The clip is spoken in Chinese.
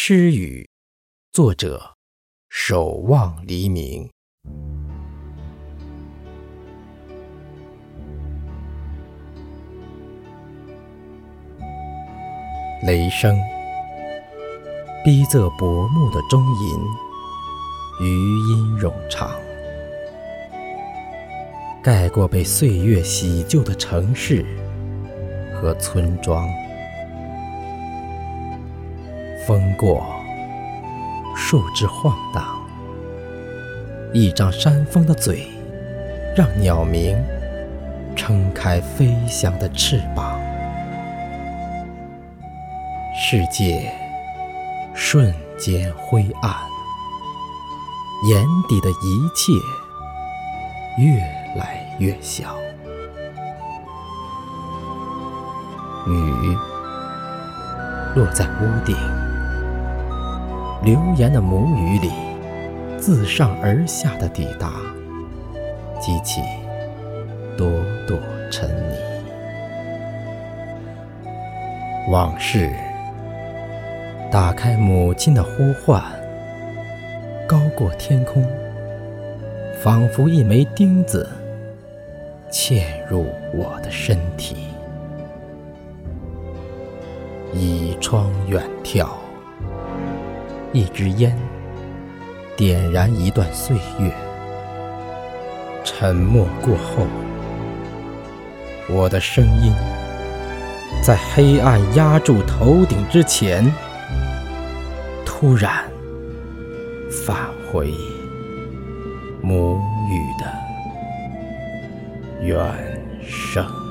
诗语，作者：守望黎明。雷声，逼仄薄暮的钟吟，余音冗长，盖过被岁月洗旧的城市和村庄。风过，树枝晃荡，一张山峰的嘴，让鸟鸣撑开飞翔的翅膀。世界瞬间灰暗，眼底的一切越来越小。雨落在屋顶。流言的母语里，自上而下的抵达，激起朵朵尘泥。往事打开母亲的呼唤，高过天空，仿佛一枚钉子嵌入我的身体，倚窗远眺。一支烟，点燃一段岁月。沉默过后，我的声音在黑暗压住头顶之前，突然返回母语的原声。